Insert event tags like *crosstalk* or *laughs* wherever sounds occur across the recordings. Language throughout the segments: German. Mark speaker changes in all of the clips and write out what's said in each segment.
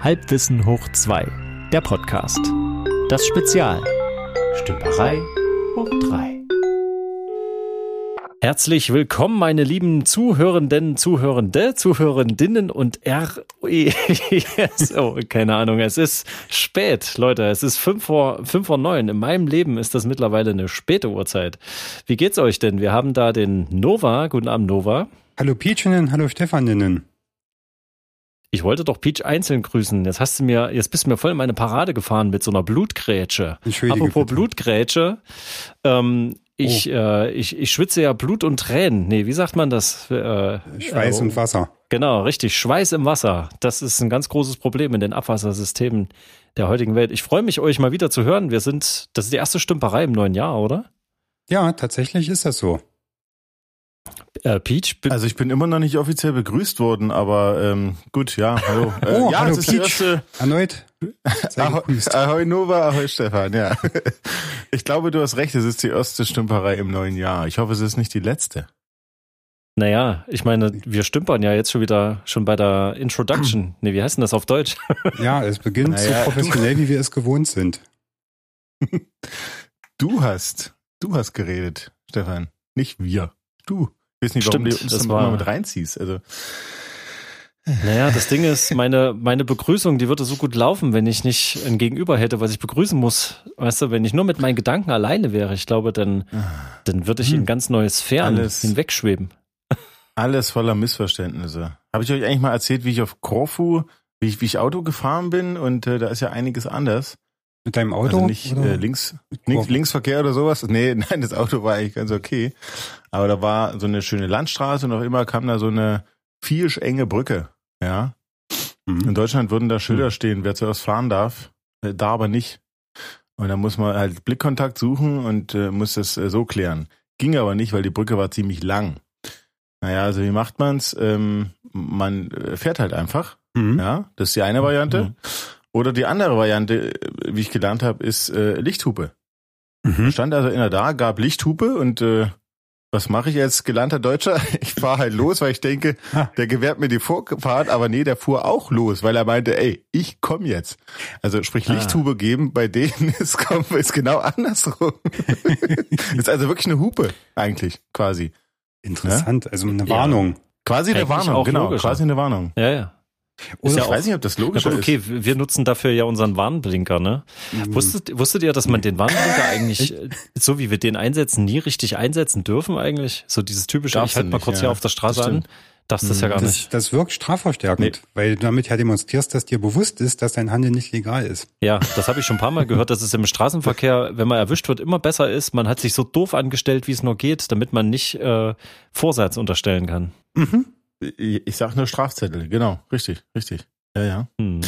Speaker 1: Halbwissen hoch 2, der Podcast. Das Spezial. Stümperei hoch 3. Herzlich willkommen, meine lieben Zuhörenden, Zuhörende, Zuhörendinnen und R. *laughs* oh, keine Ahnung, es ist spät, Leute. Es ist fünf vor, fünf vor neun. In meinem Leben ist das mittlerweile eine späte Uhrzeit. Wie geht's euch denn? Wir haben da den Nova. Guten Abend, Nova.
Speaker 2: Hallo Peachinnen, hallo Stefaninnen.
Speaker 1: Ich wollte doch Peach einzeln grüßen. Jetzt hast du mir, jetzt bist du mir voll in meine Parade gefahren mit so einer Blutgrätsche. Apropos bitte. Blutgrätsche, ähm, ich, oh. äh, ich, ich schwitze ja Blut und Tränen. Nee, wie sagt man das?
Speaker 2: Äh, Schweiß äh, und Wasser.
Speaker 1: Genau, richtig. Schweiß im Wasser. Das ist ein ganz großes Problem in den Abwassersystemen der heutigen Welt. Ich freue mich, euch mal wieder zu hören. Wir sind, das ist die erste Stümperei im neuen Jahr, oder?
Speaker 2: Ja, tatsächlich ist das so.
Speaker 3: Äh, Peach? Also ich bin immer noch nicht offiziell begrüßt worden, aber ähm, gut, ja, hallo. *laughs*
Speaker 2: Äh, oh, ja, hallo das ist Peach. Erste... Erneut.
Speaker 3: Ahoi, ahoi Nova, ahoi Stefan, ja. *laughs* Ich glaube, du hast recht, es ist die erste Stümperei im neuen Jahr. Ich hoffe, es ist nicht die letzte.
Speaker 1: Naja, ich meine, wir stümpern ja jetzt schon wieder schon bei der Introduction. *clears throat* Nee, wie heißt denn das auf Deutsch? *laughs*
Speaker 2: Ja, es beginnt naja, so professionell, wie wir es gewohnt sind.
Speaker 3: Du hast, du hast geredet, Stefan, nicht wir. Du. Ich weiß nicht, warum
Speaker 1: Stimmt,
Speaker 3: du uns das mal mit reinziehst. Also.
Speaker 1: Naja, das Ding ist, meine, meine Begrüßung, die würde so gut laufen, wenn ich nicht ein Gegenüber hätte, was ich begrüßen muss. Weißt du, wenn ich nur mit meinen Gedanken alleine wäre, ich glaube, dann, dann würde ich hm. in ganz neue Sphären alles, hinwegschweben.
Speaker 3: Alles voller Missverständnisse. Habe ich euch eigentlich mal erzählt, wie ich auf Korfu, wie ich, wie ich Auto gefahren bin und äh, da ist ja einiges anders.
Speaker 2: Mit deinem Auto?
Speaker 3: Also nicht äh, links, links, Linksverkehr oder sowas. Nee, *laughs* nein, das Auto war eigentlich ganz okay. Aber da war so eine schöne Landstraße und auf immer kam da so eine vieresch enge Brücke. Ja. Mhm. In Deutschland würden da Schilder mhm. stehen, wer zuerst fahren darf, äh, da aber nicht. Und dann muss man halt Blickkontakt suchen und äh, muss das äh, so klären. Ging aber nicht, weil die Brücke war ziemlich lang. Naja, also wie macht man's? Ähm, man äh, fährt halt einfach. Mhm. Ja, das ist die eine Variante. Oder die andere Variante, wie ich gelernt habe, ist äh, Lichthupe. Mhm. Stand also in der da, gab Lichthupe und äh, was mache ich als gelernter Deutscher? *laughs* Ich fahre halt los, weil ich denke, der gewährt mir die Vorfahrt, aber nee, der fuhr auch los, weil er meinte, ey, ich komme jetzt. Also sprich ah. Lichthube geben, bei denen *laughs* ist, ist genau andersrum. *laughs* ist also wirklich eine Hupe eigentlich quasi.
Speaker 2: Interessant, ja? also eine Warnung. Ja.
Speaker 3: Quasi eine Warnung, genau, logischer. quasi eine Warnung.
Speaker 1: Ja, ja.
Speaker 3: Oder ja ich weiß nicht, ob das logisch ist.
Speaker 1: Okay, wir nutzen dafür ja unseren Warnblinker, ne? Mhm. Wusstet, wusstet ihr, dass man den Warnblinker *laughs* eigentlich, so wie wir den einsetzen, nie richtig einsetzen dürfen eigentlich? So dieses typische, Darfst ich halte mal kurz ja. hier auf der Straße an. Darfst das ja gar
Speaker 2: das,
Speaker 1: nicht.
Speaker 2: Das wirkt strafverstärkend, nee. weil du damit ja demonstrierst, dass dir bewusst ist, dass dein Handeln nicht legal ist.
Speaker 1: Ja, das habe ich schon ein paar Mal gehört, dass es im Straßenverkehr, wenn man erwischt wird, immer besser ist. Man hat sich so doof angestellt, wie es nur geht, damit man nicht äh, Vorsatz unterstellen kann.
Speaker 3: Mhm. Ich sag nur Strafzettel, genau, richtig, richtig. Ja, ja. Hm.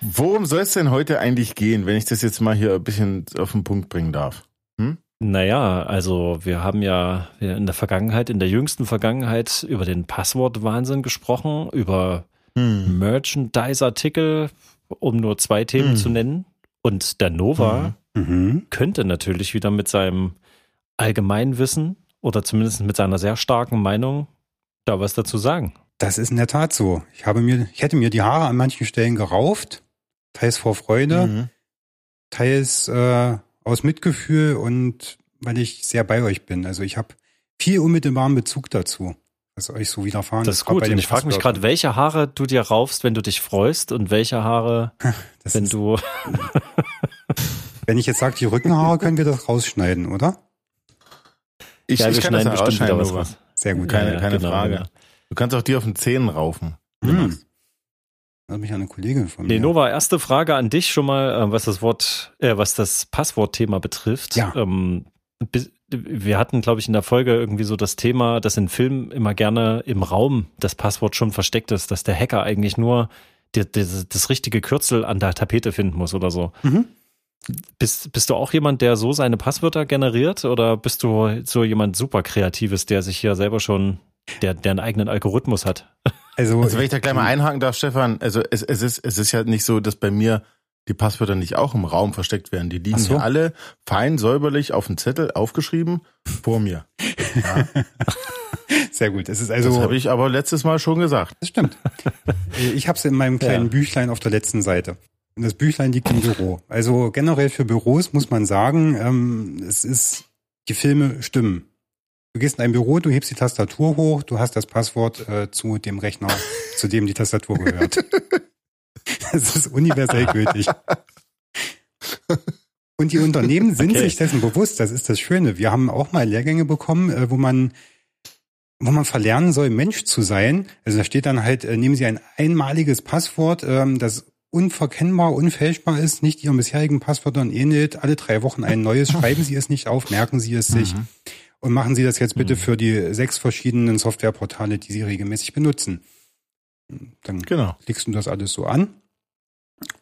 Speaker 3: Worum soll es denn heute eigentlich gehen, wenn ich das jetzt mal hier ein bisschen auf den Punkt bringen darf? Hm?
Speaker 1: Naja, also wir haben ja in der Vergangenheit, in der jüngsten Vergangenheit über den Passwortwahnsinn gesprochen, über hm. Merchandise-Artikel, um nur zwei Themen hm. zu nennen. Und der Nova hm. mhm. könnte natürlich wieder mit seinem Allgemeinwissen oder zumindest mit seiner sehr starken Meinung da was dazu sagen.
Speaker 2: Das ist in der Tat so. Ich habe mir, ich hätte mir die Haare an manchen Stellen gerauft, teils vor Freude, mhm. teils äh, aus Mitgefühl und weil ich sehr bei euch bin. Also ich habe viel unmittelbaren Bezug dazu, was euch so widerfahren
Speaker 1: Das ist gut. Und ich frage mich gerade, welche Haare du dir raufst, wenn du dich freust und welche Haare, *laughs* das wenn du. *laughs*
Speaker 2: wenn ich jetzt sage, die Rückenhaare können wir das rausschneiden, oder?
Speaker 3: Ich, ja, ich kann das bestimmt wieder was raus.
Speaker 2: Sehr gut.
Speaker 3: Keine, ja, keine genau, Frage. Genau. Du kannst auch die auf den Zähnen raufen. Hm.
Speaker 2: Hat mich eine Kollegin von
Speaker 1: mir. Nee, Nova, erste Frage an dich schon mal, äh, was das Wort, äh, was das Passwortthema betrifft.
Speaker 2: Ja.
Speaker 1: Ähm, wir hatten, glaube ich, in der Folge irgendwie so das Thema, dass in Filmen immer gerne im Raum das Passwort schon versteckt ist, dass der Hacker eigentlich nur die, die, das richtige Kürzel an der Tapete finden muss oder so. Mhm. Bist, bist du auch jemand, der so seine Passwörter generiert oder bist du so jemand super Kreatives, der sich hier selber schon, der, der einen eigenen Algorithmus hat? *laughs*
Speaker 3: Also, also wenn ich da gleich mal einhaken darf, Stefan, also es, es, ist, es ist ja nicht so, dass bei mir die Passwörter nicht auch im Raum versteckt werden. Die liegen so. hier alle fein säuberlich auf dem Zettel aufgeschrieben vor mir. Ja. *laughs*
Speaker 2: Sehr gut. Es ist also. Das
Speaker 3: habe ich aber letztes Mal schon gesagt.
Speaker 2: Das stimmt. *laughs* Ich habe es in meinem kleinen ja. Büchlein auf der letzten Seite. Das Büchlein liegt im Büro. Also generell für Büros muss man sagen, ähm, es ist, die Filme stimmen. Du gehst in ein Büro, du hebst die Tastatur hoch, du hast das Passwort äh, zu dem Rechner, zu dem die Tastatur gehört. Das ist universell gültig. Und die Unternehmen *laughs* sind okay. sich dessen bewusst, das ist das Schöne. Wir haben auch mal Lehrgänge bekommen, äh, wo man wo man verlernen soll, Mensch zu sein. Also da steht dann halt, äh, nehmen Sie ein einmaliges Passwort, ähm, das unverkennbar, unfälschbar ist, nicht Ihren bisherigen Passwörtern ähnelt, alle drei Wochen ein neues, *laughs* schreiben Sie es nicht auf, merken Sie es sich. Mhm. Und machen Sie das jetzt bitte mhm. für die sechs verschiedenen Softwareportale, die Sie regelmäßig benutzen. Dann genau. legst du das alles so an.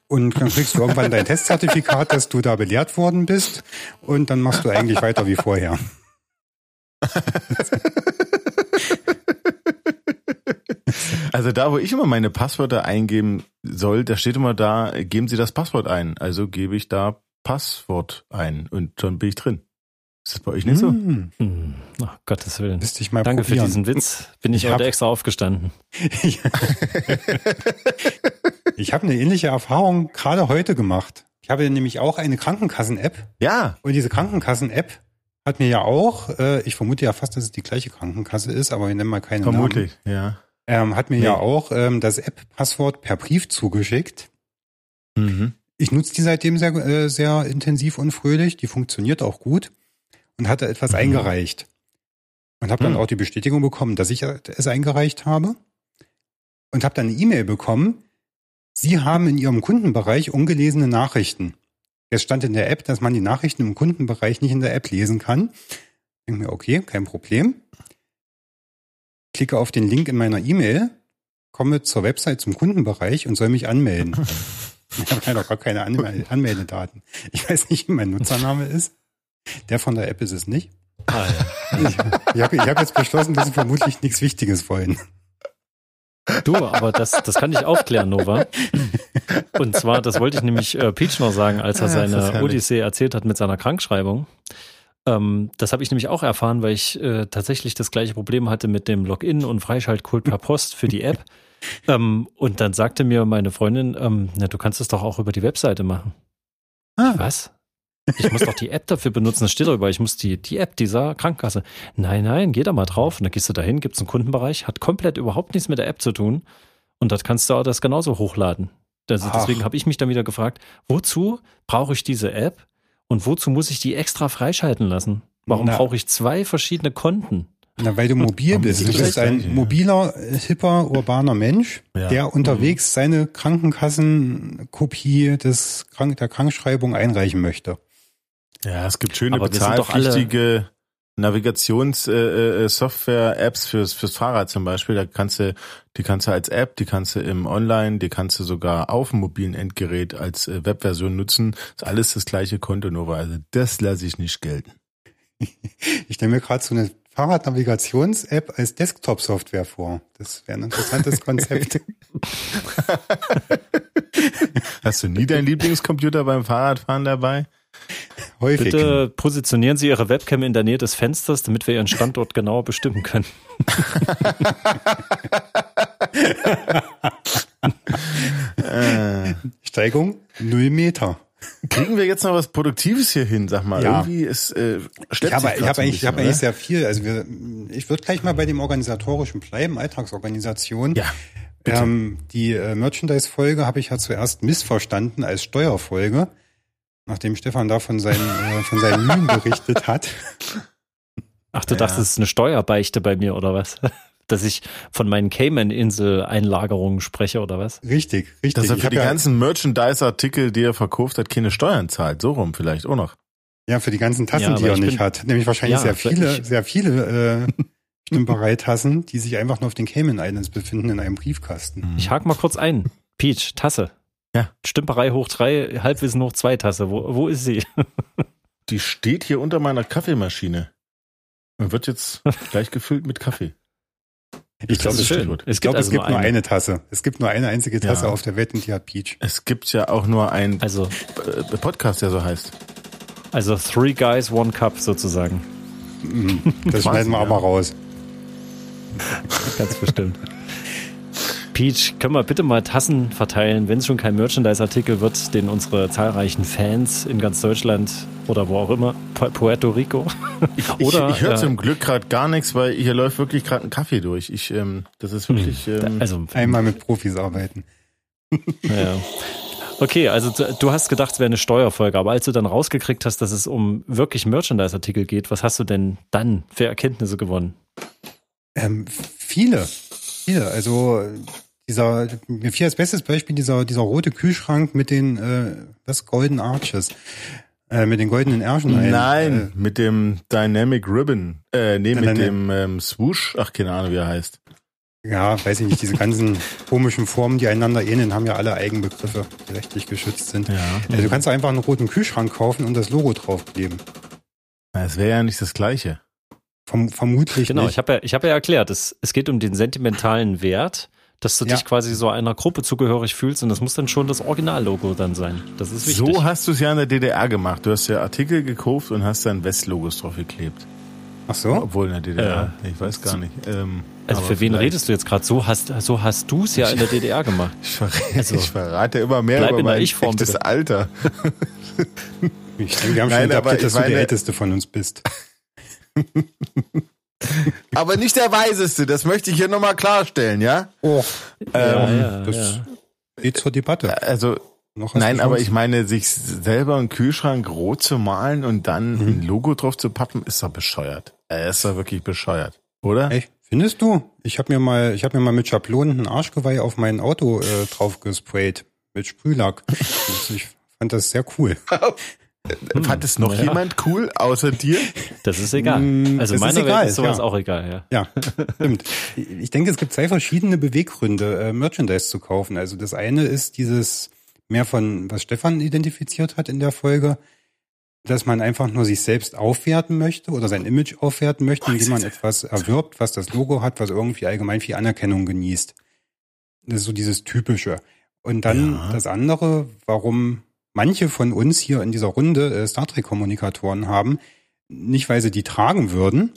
Speaker 2: Und dann kriegst du irgendwann dein *laughs* Testzertifikat, dass du da belehrt worden bist. Und dann machst du eigentlich weiter wie vorher. *laughs*
Speaker 3: Also da, wo ich immer meine Passwörter eingeben soll, da steht immer da, geben Sie das Passwort ein. Also gebe ich da Passwort ein und schon bin ich drin. Ist das bei euch nicht so? Hm.
Speaker 1: Hm. Ach, Gottes Willen.
Speaker 2: Müsste ich mal
Speaker 1: Danke
Speaker 2: probieren.
Speaker 1: für diesen Witz. Bin ich, ich heute extra aufgestanden. *laughs*
Speaker 2: ich habe eine ähnliche Erfahrung gerade heute gemacht. Ich habe nämlich auch eine Krankenkassen-App.
Speaker 3: Ja.
Speaker 2: Und diese Krankenkassen-App hat mir ja auch, äh, ich vermute ja fast, dass es die gleiche Krankenkasse ist, aber wir nennen mal keine
Speaker 3: Vermutlich, Namen. ja.
Speaker 2: Ähm, hat mir nee. ja auch ähm, das App-Passwort per Brief zugeschickt. Mhm. Ich nutze die seitdem sehr, äh, sehr intensiv und fröhlich. Die funktioniert auch gut und hatte etwas mhm. eingereicht. Und habe dann mhm. auch die Bestätigung bekommen, dass ich es eingereicht habe. Und habe dann eine E-Mail bekommen, Sie haben in Ihrem Kundenbereich ungelesene Nachrichten. Es stand in der App, dass man die Nachrichten im Kundenbereich nicht in der App lesen kann. Ich denke mir, okay, kein Problem. Klicke auf den Link in meiner E-Mail, komme zur Website zum Kundenbereich und soll mich anmelden. *laughs* ich habe leider gar keine Anmeldedaten. Ich weiß nicht, wie mein Nutzername ist. Der von der App ist es nicht. Ah, ja. Ich, ich habe hab jetzt beschlossen, dass sie vermutlich nichts Wichtiges wollen.
Speaker 1: Du, aber das, das kann ich aufklären, Nova. Und zwar, das wollte ich nämlich äh, Peach noch sagen, als er seine Odyssee erzählt hat mit seiner Krankschreibung. Ähm, das habe ich nämlich auch erfahren, weil ich äh, tatsächlich das gleiche Problem hatte mit dem Login und Freischaltcode per Post für die App. *laughs* ähm, und dann sagte mir meine Freundin, ähm, na, du kannst es doch auch über die Webseite machen. Ah. Was? Ich muss doch die App dafür benutzen, das steht darüber, ich muss die, die App dieser Krankenkasse. Nein, nein, geh da mal drauf. Und dann gehst du dahin, gibt's einen Kundenbereich, hat komplett überhaupt nichts mit der App zu tun. Und das kannst du auch das genauso hochladen. Also deswegen habe ich mich dann wieder gefragt, wozu brauche ich diese App und wozu muss ich die extra freischalten lassen? Warum brauche ich zwei verschiedene Konten?
Speaker 2: Na, weil du mobil bist. Du bist ein mobiler, hipper, urbaner Mensch, ja. der unterwegs seine Krankenkassenkopie des Krank der Krankschreibung einreichen möchte.
Speaker 3: Ja, es gibt schöne bezahlpflichtige Navigationssoftware-Apps äh, äh, fürs, fürs Fahrrad zum Beispiel. Da kannst du, die kannst du als App, die kannst du im Online, die kannst du sogar auf dem mobilen Endgerät als äh, Webversion nutzen. ist alles das gleiche Konto, nur also das lasse ich nicht gelten. *laughs*
Speaker 2: Ich stelle mir gerade so eine Fahrradnavigations-App als Desktop-Software vor. Das wäre ein interessantes *laughs* Konzept.
Speaker 3: Hast du nie deinen Lieblingscomputer beim Fahrradfahren dabei? *laughs*
Speaker 1: Häufig. Bitte positionieren Sie Ihre Webcam in der Nähe des Fensters, damit wir Ihren Standort genauer bestimmen können.
Speaker 2: Äh. Steigung null Meter.
Speaker 3: Kriegen wir jetzt noch was Produktives hier hin, sag mal. Ja. Irgendwie ist äh,
Speaker 2: ich habe, ich habe eigentlich, ich habe eigentlich sehr viel. Also wir, ich würde gleich mal bei dem organisatorischen bleiben, Alltagsorganisation.
Speaker 3: Ja.
Speaker 2: Ähm, die äh, Merchandise-Folge habe ich ja zuerst missverstanden als Steuerfolge nachdem Stefan da von seinen, äh, von seinen Mühen berichtet hat.
Speaker 1: Ach, du ja. dachtest, es ist eine Steuerbeichte bei mir oder was? *laughs* Dass ich von meinen Cayman-Insel-Einlagerungen spreche oder was?
Speaker 2: Richtig, richtig.
Speaker 3: Dass er für die ja, ganzen Merchandise-Artikel, die er verkauft hat, keine Steuern zahlt. So rum vielleicht auch noch.
Speaker 2: Ja, für die ganzen Tassen, ja, die er nicht hat. Nämlich wahrscheinlich ja, sehr viele, ich, sehr viele äh, *laughs* Stimperei-Tassen, die sich einfach nur auf den Cayman Islands befinden in einem Briefkasten.
Speaker 1: Ich hake mal kurz ein. Peach, Tasse. Ja. Stümperei hoch drei, Halbwissen hoch zwei Tasse. Wo, wo ist sie? *laughs*
Speaker 3: Die steht hier unter meiner Kaffeemaschine. Und wird jetzt *laughs* gleich gefüllt mit Kaffee.
Speaker 2: Ich glaube, es, schön. es gibt, glaub, also es gibt nur, eine. eine. Tasse. Es gibt nur eine einzige Tasse ja. auf der Welt und die hat Peach.
Speaker 3: Es gibt ja auch nur ein also, äh, Podcast, der so heißt.
Speaker 1: Also Three Guys, One Cup sozusagen.
Speaker 2: Mhm. Das *laughs* schneiden wir ja. auch mal raus.
Speaker 1: Ganz bestimmt. Peach, können wir bitte mal Tassen verteilen, wenn es schon kein Merchandise-Artikel wird, den unsere zahlreichen Fans in ganz Deutschland oder wo auch immer, Puerto Rico.
Speaker 3: oder, ich, ich höre äh, zum Glück gerade gar nichts, weil hier läuft wirklich gerade ein Kaffee durch. Ich, ähm, das ist wirklich. Hm. Ähm,
Speaker 2: also einmal mit Profis arbeiten. *laughs*
Speaker 1: ja. Okay, also du hast gedacht, es wäre eine Steuerfolge, aber als du dann rausgekriegt hast, dass es um wirklich Merchandise-Artikel geht, was hast du denn dann für Erkenntnisse gewonnen?
Speaker 2: Ähm, viele, viele. Also dieser, mir fiel als bestes Beispiel dieser, dieser rote Kühlschrank mit den, äh, was, Golden Arches. Äh, mit den goldenen Ärschen.
Speaker 3: Nein, äh, mit dem Dynamic Ribbon. Äh, nee, mit dem ähm, Swoosh. Ach, keine Ahnung, wie er heißt.
Speaker 2: Ja, weiß ich nicht, diese ganzen *laughs* komischen Formen, die einander ähneln, haben ja alle Eigenbegriffe, die rechtlich geschützt sind. Ja. Also du kannst einfach einen roten Kühlschrank kaufen und das Logo draufkleben.
Speaker 3: Es wäre ja nicht das gleiche.
Speaker 2: Verm vermutlich
Speaker 1: genau,
Speaker 2: nicht.
Speaker 1: ich habe ja, ich hab ja erklärt, es, es geht um den sentimentalen Wert, dass du ja. dich quasi so einer Gruppe zugehörig fühlst und das muss dann schon das Originallogo dann sein. Das ist wichtig.
Speaker 3: So hast du es ja in der DDR gemacht. Du hast ja Artikel gekauft und hast dann Westlogos drauf geklebt.
Speaker 2: Ach so?
Speaker 3: Obwohl in der DDR. Ja. Ich weiß gar nicht. Ähm,
Speaker 1: also für wen redest du jetzt gerade? So hast, so hast du es ja in der DDR gemacht. *laughs*
Speaker 3: Ich verrate, *laughs* also, ich verrate immer mehr über mein
Speaker 1: echtes bitte.
Speaker 3: Alter. *laughs*
Speaker 2: ich denke, wir haben Nein, schon gedacht, dass du der Älteste von uns bist.
Speaker 3: Aber nicht der Weiseste, das möchte ich hier nochmal klarstellen, ja?
Speaker 2: Oh. Ähm, ja, ja, das ja. geht zur Debatte.
Speaker 3: Also Nein, aber ich meine, sich selber einen Kühlschrank rot zu malen und dann mhm. ein Logo drauf zu pappen, ist doch bescheuert. Er ist doch wirklich bescheuert, oder?
Speaker 2: Echt? Findest du? Ich habe mir mal, ich habe mir mal mit Schablonen ein Arschgeweih auf mein Auto äh, drauf gesprayt mit Sprühlack. *laughs* ich fand das sehr cool. *laughs*
Speaker 3: Hm, Fand es noch ja. jemand cool außer dir?
Speaker 1: Das ist egal. Hm, also das meiner ist, egal, Welt ist sowas ja. auch egal,
Speaker 2: ja. Ja, *laughs* stimmt. Ich denke, es gibt zwei verschiedene Beweggründe, äh, Merchandise zu kaufen. Also das eine ist dieses mehr von, was Stefan identifiziert hat in der Folge, dass man einfach nur sich selbst aufwerten möchte oder sein Image aufwerten möchte, indem man etwas erwirbt, was das Logo hat, was irgendwie allgemein viel Anerkennung genießt. Das ist so dieses Typische. Und dann ja. das andere, warum manche von uns hier in dieser Runde äh, Star Trek Kommunikatoren haben, nicht weil sie die tragen würden,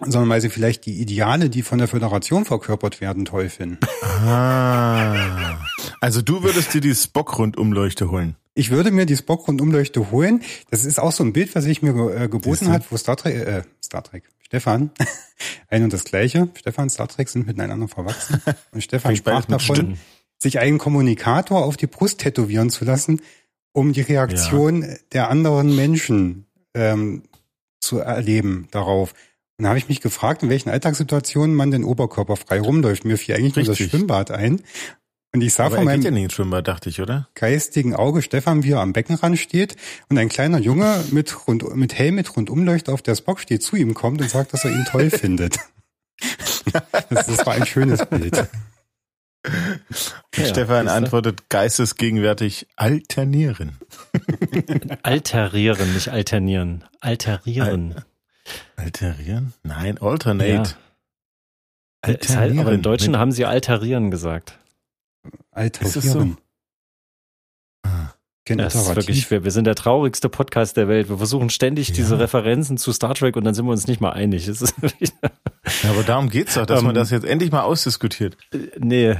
Speaker 2: sondern weil sie vielleicht die Ideale, die von der Föderation verkörpert werden, toll finden.
Speaker 3: Ah. Also du würdest dir die Spock-Rundumleuchte holen.
Speaker 2: Ich würde mir die Spock-Rundumleuchte holen. Das ist auch so ein Bild, was ich mir äh, geboten hat, wo Star Trek, äh, Star Trek, Stefan, *laughs* ein und das gleiche. Stefan, Star Trek sind miteinander verwachsen. Und Stefan sprach davon, sich einen Kommunikator auf die Brust tätowieren zu lassen, um die Reaktion ja. der anderen Menschen ähm, zu erleben darauf. Und da habe ich mich gefragt, in welchen Alltagssituationen man denn oberkörperfrei rumläuft. Mir fiel eigentlich Richtig. nur das Schwimmbad ein. Und ich sah
Speaker 3: Aber
Speaker 2: von meinem
Speaker 3: ja nicht Schwimmbad, dachte ich, oder?
Speaker 2: geistigen Auge Stefan, wie er am Beckenrand steht und ein kleiner Junge mit, rund, mit Helm mit Rundumleuchter auf der Spock steht, zu ihm kommt und sagt, dass er ihn toll *laughs* findet. das, das war ein schönes Bild.
Speaker 3: Ja, Stefan antwortet geistesgegenwärtig alternieren. *laughs*
Speaker 1: Alterieren, nicht alternieren. Alterieren.
Speaker 3: Al alterieren? Nein, alternate. Ja.
Speaker 1: Alterieren. Halt, aber im Deutschen haben sie alterieren gesagt.
Speaker 2: Alterieren. Ist so?
Speaker 1: Ah. Das ist wirklich schwer. Wir sind der traurigste Podcast der Welt. Wir versuchen ständig ja. diese Referenzen zu Star Trek und dann sind wir uns nicht mal einig. *laughs* ja,
Speaker 3: aber darum geht's doch, dass um, man ähm, das jetzt endlich mal ausdiskutiert.
Speaker 1: Äh, nee,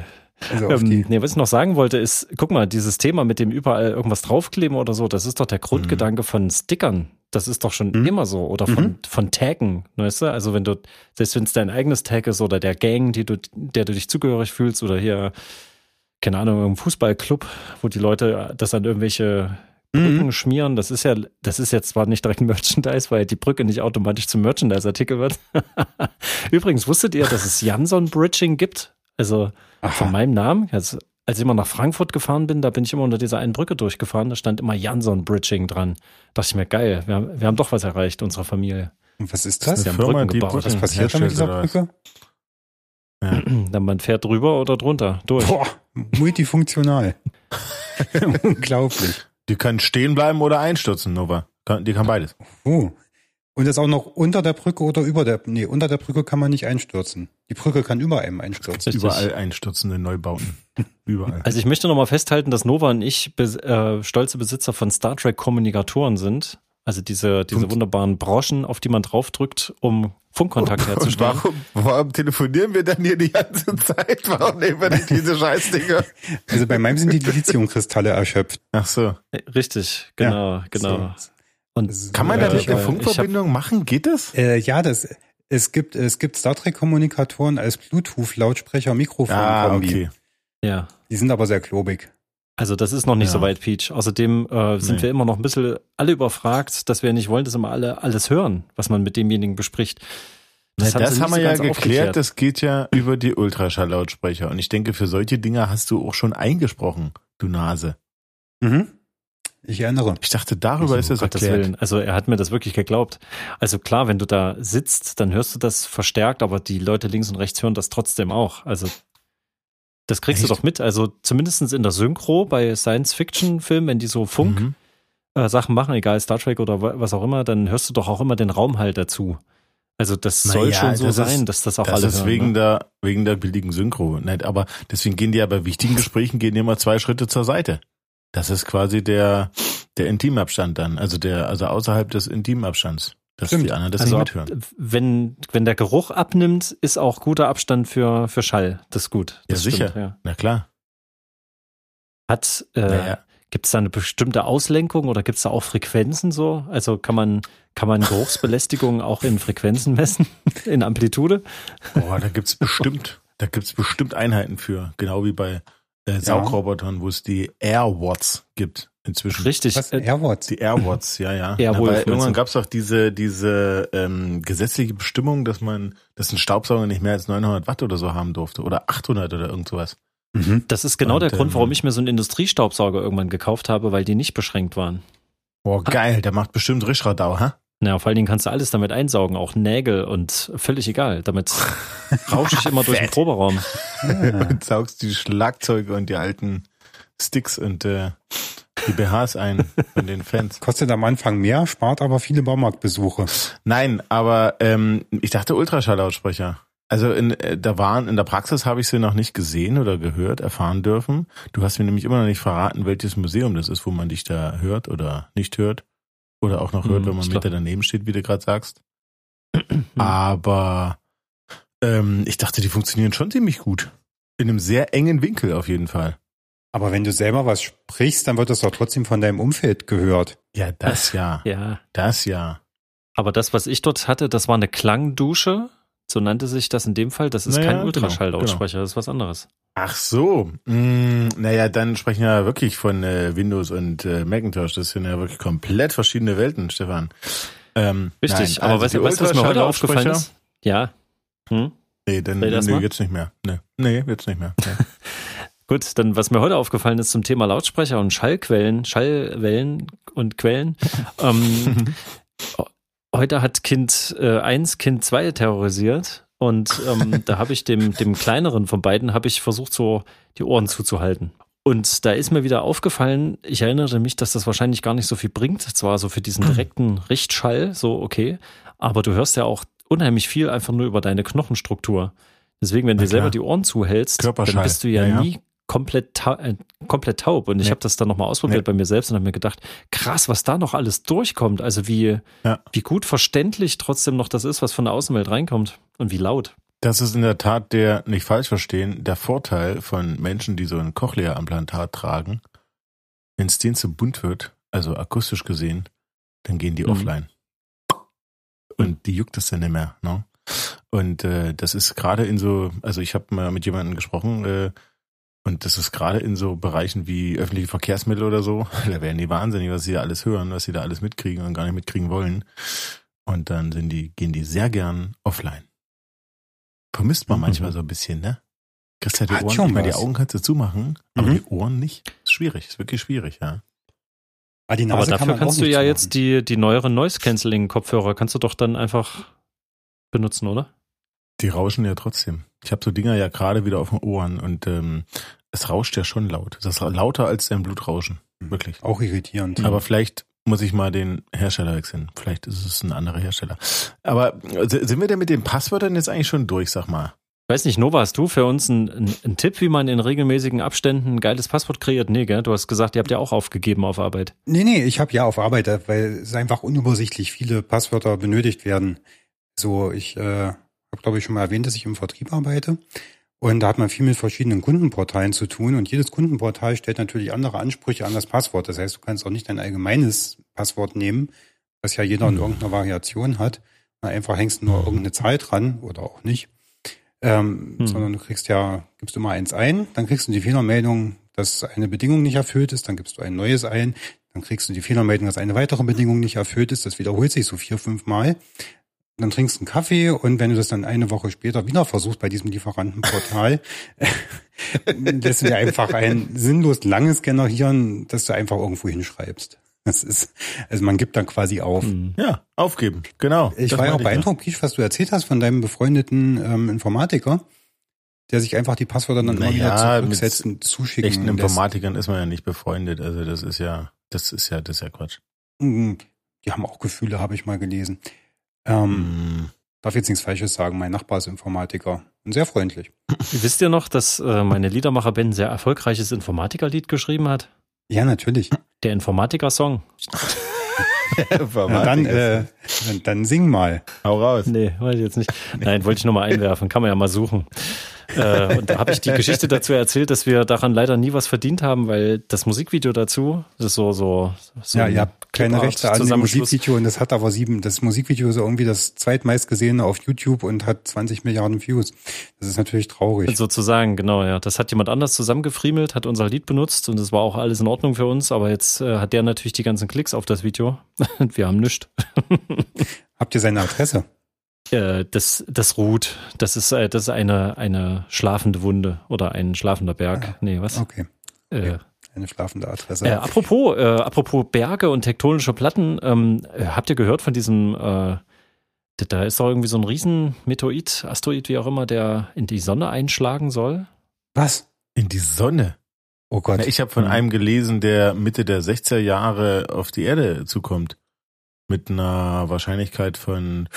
Speaker 1: also ähm, nee, was ich noch sagen wollte, ist, guck mal, dieses Thema mit dem überall irgendwas draufkleben oder so, das ist doch der Grundgedanke mhm. von Stickern. Das ist doch schon mhm. immer so. Oder von, mhm. von Taggen, weißt du? Also wenn du, selbst wenn es dein eigenes Tag ist oder der Gang, die du, der du dich zugehörig fühlst oder hier, keine Ahnung, im Fußballclub, wo die Leute das an irgendwelche Brücken mhm. schmieren, das ist ja, das ist jetzt zwar nicht direkt *laughs* Merchandise, weil die Brücke nicht automatisch zum Merchandise-Artikel wird. *laughs* Übrigens, wusstet ihr, dass es Janson Bridging gibt? Also Aha. von meinem Namen. Also, als ich immer nach Frankfurt gefahren bin, da bin ich immer unter dieser einen Brücke durchgefahren, da stand immer Jansson Bridging dran. Da dachte ich mir, geil, wir haben, wir haben doch was erreicht, unsere Familie.
Speaker 2: Und was ist das?
Speaker 1: Wir haben Firma, Brücken gebaut.
Speaker 2: Was passiert da mit dieser Brücke?
Speaker 1: Ja. *clears throat* Dann man fährt drüber oder drunter, durch.
Speaker 2: Boah, multifunktional. *laughs* Unglaublich.
Speaker 3: Die können stehen bleiben oder einstürzen, Nova. Die kann beides.
Speaker 2: Oh, und das auch noch unter der Brücke oder über der, nee, unter der Brücke kann man nicht einstürzen. Die Brücke kann über einem einstürzen.
Speaker 3: Überall einstürzende Neubauten. *laughs* Überall.
Speaker 1: Also ich möchte nochmal festhalten, dass Nova und ich äh, stolze Besitzer von Star Trek Kommunikatoren sind. Also diese, diese wunderbaren Broschen, auf die man draufdrückt, um Funkkontakt herzustellen.
Speaker 3: Warum, warum telefonieren wir dann hier die ganze Zeit? Warum nehmen wir nicht diese Scheißdinger?
Speaker 2: Also bei meinem sind die Lithiumkristalle erschöpft.
Speaker 3: Ach so.
Speaker 1: Äh, Richtig, genau,
Speaker 2: Ja,
Speaker 1: genau.
Speaker 2: so.
Speaker 1: Und
Speaker 3: Kann man da
Speaker 2: Ja,
Speaker 3: nicht eine Funkverbindung machen? Geht das?
Speaker 2: Äh, ja, das, es gibt, es gibt Star Trek Kommunikatoren als Bluetooth-Lautsprecher, Mikrofon
Speaker 3: Ah,
Speaker 2: Kombi.
Speaker 3: okay.
Speaker 1: ja,
Speaker 2: Die sind aber sehr klobig.
Speaker 1: Also das ist noch nicht
Speaker 3: Ja.
Speaker 1: so weit, Peach. Außerdem äh, sind
Speaker 3: Nee.
Speaker 1: wir immer noch ein bisschen alle überfragt, dass wir nicht wollen, dass immer alle alles hören, was man mit demjenigen bespricht.
Speaker 3: Das,
Speaker 1: haben
Speaker 3: das haben wir
Speaker 1: so
Speaker 3: ja geklärt,
Speaker 1: aufgeklärt.
Speaker 3: das geht ja über die Ultraschalllautsprecher. Und ich denke, für solche Dinge hast du auch schon eingesprochen, du Nase.
Speaker 2: Mhm. Ich erinnere.
Speaker 3: Ich dachte, darüber ist
Speaker 1: Um
Speaker 3: das
Speaker 1: Gottes
Speaker 3: erklärt.
Speaker 1: Willen. Also er hat mir das wirklich geglaubt. Also klar, wenn du da sitzt, dann hörst du das verstärkt, aber die Leute links und rechts hören das trotzdem auch. Also das kriegst
Speaker 3: Echt?
Speaker 1: du doch mit. Also zumindestens in der Synchro bei Science-Fiction-Filmen, wenn die so Funk
Speaker 3: Mhm.
Speaker 1: äh, Sachen machen, egal Star Trek oder wa- was auch immer, dann hörst du doch auch immer den Raum halt dazu. Also das
Speaker 3: Na
Speaker 1: soll schon so
Speaker 3: das ist-
Speaker 1: sein, dass das auch
Speaker 3: Das
Speaker 1: alle
Speaker 3: ist
Speaker 1: hören.
Speaker 3: wegen
Speaker 1: ne?
Speaker 3: der, wegen der billigen Synchro. Nicht? Aber deswegen gehen die ja bei wichtigen Gesprächen gehen die immer zwei Schritte zur Seite. Das ist quasi der, der Intimabstand dann. Also der, also außerhalb des Intimabstands. Dass
Speaker 2: Stimmt.
Speaker 3: die anderen das
Speaker 1: Also
Speaker 3: nicht mithören.
Speaker 1: wenn, wenn der Geruch abnimmt, ist auch guter Abstand für, für Schall. Das ist gut.
Speaker 3: Ja,
Speaker 1: Das
Speaker 3: sicher.
Speaker 1: Stimmt, ja.
Speaker 3: Na klar.
Speaker 1: Hat, äh,
Speaker 3: Naja.
Speaker 1: Gibt es da eine bestimmte Auslenkung oder gibt es da auch Frequenzen so? Also kann man, kann man Geruchsbelästigung auch in Frequenzen messen? *laughs* In Amplitude?
Speaker 3: Boah, da gibt's bestimmt, da gibt's bestimmt Einheiten für. Genau wie bei äh, Saugrobotern, wo es die Airwatts gibt inzwischen.
Speaker 1: Richtig.
Speaker 2: Was? AirWatts?
Speaker 3: Die Airwatts, ja, ja. *laughs*
Speaker 1: Airwolf,
Speaker 3: Na, weil irgendwann
Speaker 1: du?
Speaker 3: gab's auch diese, diese ähm, gesetzliche Bestimmung, dass man, dass ein Staubsauger nicht mehr als 900 Watt oder so haben durfte. Oder 800 oder irgend sowas.
Speaker 2: Mhm.
Speaker 1: das ist genau
Speaker 3: Und,
Speaker 1: der Grund,
Speaker 3: ähm,
Speaker 1: warum ich mir so einen Industriestaubsauger irgendwann gekauft habe, weil die nicht beschränkt waren.
Speaker 3: Boah, geil, der macht bestimmt Rischradau, hä?
Speaker 1: Naja, vor allen Dingen kannst du alles damit einsaugen, auch Nägel und völlig egal. Damit *laughs* rausche ich immer durch den. Proberaum.
Speaker 2: Ah. *laughs*
Speaker 3: Und saugst die Schlagzeuge und die alten Sticks und äh, die BHs ein von den Fans.
Speaker 2: Kostet am Anfang mehr, spart aber viele Baumarktbesuche.
Speaker 3: Nein, aber ähm, ich dachte Ultraschalllautsprecher. Also in, äh, da waren in der Praxis habe ich sie noch nicht gesehen oder gehört, erfahren dürfen. Du hast mir nämlich immer noch nicht verraten, welches Museum das ist, wo man dich da hört oder nicht hört oder auch noch hört,
Speaker 1: Hm,
Speaker 3: wenn man Meter daneben steht, wie du gerade sagst. *clears throat* Aber ähm, ich dachte, die funktionieren schon ziemlich gut. In einem sehr engen Winkel auf jeden Fall.
Speaker 2: Aber wenn du selber was sprichst, dann wird das doch trotzdem von deinem Umfeld gehört.
Speaker 3: Ja, das *laughs* ja.
Speaker 1: Ja.
Speaker 3: Das ja.
Speaker 1: Aber das, was ich dort hatte, das war eine Klangdusche. So nannte sich das in dem Fall. Das ist
Speaker 3: Naja,
Speaker 1: kein
Speaker 3: genau,
Speaker 1: Ultraschalllautsprecher, das ist was anderes.
Speaker 3: Ach so. Mm, naja, dann sprechen wir ja wirklich von äh, Windows und äh, Macintosh. Das sind ja wirklich komplett verschiedene Welten, Stefan. Ähm,
Speaker 1: Richtig,
Speaker 3: nein,
Speaker 1: aber du, weißt du, was mir heute aufgefallen ist? Ja. Hm?
Speaker 3: Nee, dann, nee,
Speaker 1: mal.
Speaker 3: jetzt nicht mehr. Nee, nee jetzt nicht mehr. Nee.
Speaker 1: Gut, dann was mir heute aufgefallen ist zum Thema Lautsprecher und Schallquellen, Schallwellen und Quellen. *laughs* ähm, heute hat Kind äh, 1 Kind 2 terrorisiert und ähm, *laughs* da habe ich dem, dem kleineren von beiden habe ich versucht so die Ohren zuzuhalten. Und da ist mir wieder aufgefallen, ich erinnerte mich, dass das wahrscheinlich gar nicht so viel bringt. Zwar so für diesen direkten Richtschall, so okay, aber du hörst ja auch unheimlich viel einfach nur über deine Knochenstruktur. Deswegen, wenn du dir selber die Ohren zuhältst, dann bist du ja,
Speaker 3: Ja, ja.
Speaker 1: Komplett, ta äh, komplett taub. Und ich
Speaker 3: Nee.
Speaker 1: habe das dann nochmal ausprobiert
Speaker 3: Nee.
Speaker 1: bei mir selbst und habe mir gedacht, krass, was da noch alles durchkommt. Also wie,
Speaker 3: Ja.
Speaker 1: wie gut verständlich trotzdem noch das ist, was von der Außenwelt reinkommt. Und wie laut.
Speaker 3: Das ist in der Tat der, nicht falsch verstehen, der Vorteil von Menschen, die so ein Cochlea-Implantat tragen. Wenn es denen zu bunt wird, also akustisch gesehen, dann gehen die
Speaker 1: Mhm.
Speaker 3: offline. Und die juckt es dann nicht mehr. Ne? Und äh, das ist gerade in so, also ich habe mal mit jemandem gesprochen, äh, und das ist gerade in so Bereichen wie öffentliche Verkehrsmittel oder so, *laughs* da werden die wahnsinnig, was sie da alles hören, was sie da alles mitkriegen und gar nicht mitkriegen wollen. Und dann sind die, gehen die sehr gern offline. Vermisst man
Speaker 1: Mhm.
Speaker 3: manchmal so ein bisschen, ne? Kriegst ja die
Speaker 2: Hat
Speaker 3: Ohren,
Speaker 2: schon
Speaker 3: ich meine, die. Augen kannst du zumachen, aber
Speaker 2: Mhm.
Speaker 3: die Ohren nicht. Ist schwierig, ist wirklich schwierig, ja.
Speaker 2: Ah, die
Speaker 1: Aber
Speaker 2: Nase kann
Speaker 1: dafür
Speaker 2: man
Speaker 1: kannst
Speaker 2: auch
Speaker 1: du ja
Speaker 2: zumachen.
Speaker 1: jetzt die, die neueren Noise-Canceling-Kopfhörer, kannst du doch dann einfach benutzen, oder?
Speaker 3: Die rauschen ja trotzdem. Ich habe so Dinger ja gerade wieder auf den Ohren und ähm, es rauscht ja schon laut. Das ist lauter als dein Blutrauschen. Wirklich.
Speaker 2: Auch irritierend.
Speaker 3: Aber vielleicht muss ich mal den Hersteller wechseln. Vielleicht ist es ein anderer Hersteller. Aber äh, sind wir denn mit den Passwörtern jetzt eigentlich schon durch, sag mal?
Speaker 1: Weiß nicht, Nova, hast du für uns einen, einen, einen Tipp, wie man in regelmäßigen Abständen ein geiles Passwort kreiert? Nee, gell? Du hast gesagt, ihr habt ja auch aufgegeben auf Arbeit.
Speaker 2: Nee, nee, ich habe ja auf Arbeit, weil es einfach unübersichtlich viele Passwörter benötigt werden. So, ich äh, habe, glaube ich, schon mal erwähnt, dass ich im Vertrieb arbeite. Und da hat man viel mit verschiedenen Kundenportalen zu tun. Und jedes Kundenportal stellt natürlich andere Ansprüche an das Passwort. Das heißt, du kannst auch nicht dein allgemeines Passwort nehmen, was ja jeder in mhm. irgendeiner Variation hat. Einfach hängst du nur mhm. irgendeine Zahl dran oder auch nicht. Ähm, hm. Sondern du kriegst ja, gibst du mal eins ein, dann kriegst du die Fehlermeldung, dass eine Bedingung nicht erfüllt ist, dann gibst du ein neues ein, dann kriegst du die Fehlermeldung, dass eine weitere Bedingung nicht erfüllt ist. Das wiederholt sich so vier, fünf Mal. Dann trinkst du einen Kaffee und wenn du das dann eine Woche später wieder versuchst bei diesem Lieferantenportal, *laughs* lässt du dir einfach ein sinnlos langes generieren, dass du einfach irgendwo hinschreibst. Das ist, also man gibt dann quasi auf. Hm.
Speaker 3: Ja, aufgeben, genau.
Speaker 2: Ich war ja auch beeindruckt, Kisch, was du erzählt hast von deinem befreundeten ähm, Informatiker, der sich einfach die Passwörter dann naja, immer wieder zurücksetzen, zuschicken.
Speaker 3: Echten Informatikern ist man ja nicht befreundet. Also das ist ja, das ist ja, das ist ja Quatsch.
Speaker 2: Mhm. Die haben auch Gefühle, habe ich mal gelesen. Ähm, mm. Darf jetzt nichts Falsches sagen, mein Nachbar ist Informatiker und sehr freundlich.
Speaker 1: Wisst ihr noch, dass äh, meine Liedermacher Ben ein sehr erfolgreiches Informatikerlied geschrieben hat?
Speaker 2: Ja, natürlich.
Speaker 1: Der Informatiker-Song.
Speaker 2: Dann, äh, dann sing mal.
Speaker 1: Hau raus. Nee, weiß ich jetzt nicht. Nein, wollte ich nur mal einwerfen. Kann man ja mal suchen. Äh, und da habe ich die Geschichte dazu erzählt, dass wir daran leider nie was verdient haben, weil das Musikvideo dazu, das ist so, so, so
Speaker 2: ja, ihr habt keine Rechte an dem Musikvideo und das hat aber sieben, das Musikvideo ist irgendwie das zweitmeistgesehene auf YouTube und hat 20 Milliarden Views. Das ist natürlich traurig.
Speaker 1: Sozusagen, genau, ja. Das hat jemand anders zusammengefriemelt, hat unser Lied benutzt und es war auch alles in Ordnung für uns, aber jetzt äh, hat der natürlich die ganzen Klicks auf das Video *laughs* und wir haben nichts.
Speaker 2: Habt ihr seine Adresse?
Speaker 1: Äh, das, das ruht. Das ist, äh, das ist eine, eine schlafende Wunde oder ein schlafender Berg. Ah, nee, was?
Speaker 2: Okay. Äh, eine schlafende Adresse.
Speaker 1: Äh, apropos, äh, apropos Berge und tektonische Platten, ähm, äh, habt ihr gehört von diesem, äh, da ist doch irgendwie so ein riesen Meteorit, Asteroid, wie auch immer, der in die Sonne einschlagen soll?
Speaker 3: Was? In die Sonne? Oh Gott. Ja, ich habe von mhm. einem gelesen, der Mitte der 60er Jahre auf die Erde zukommt. Mit einer Wahrscheinlichkeit von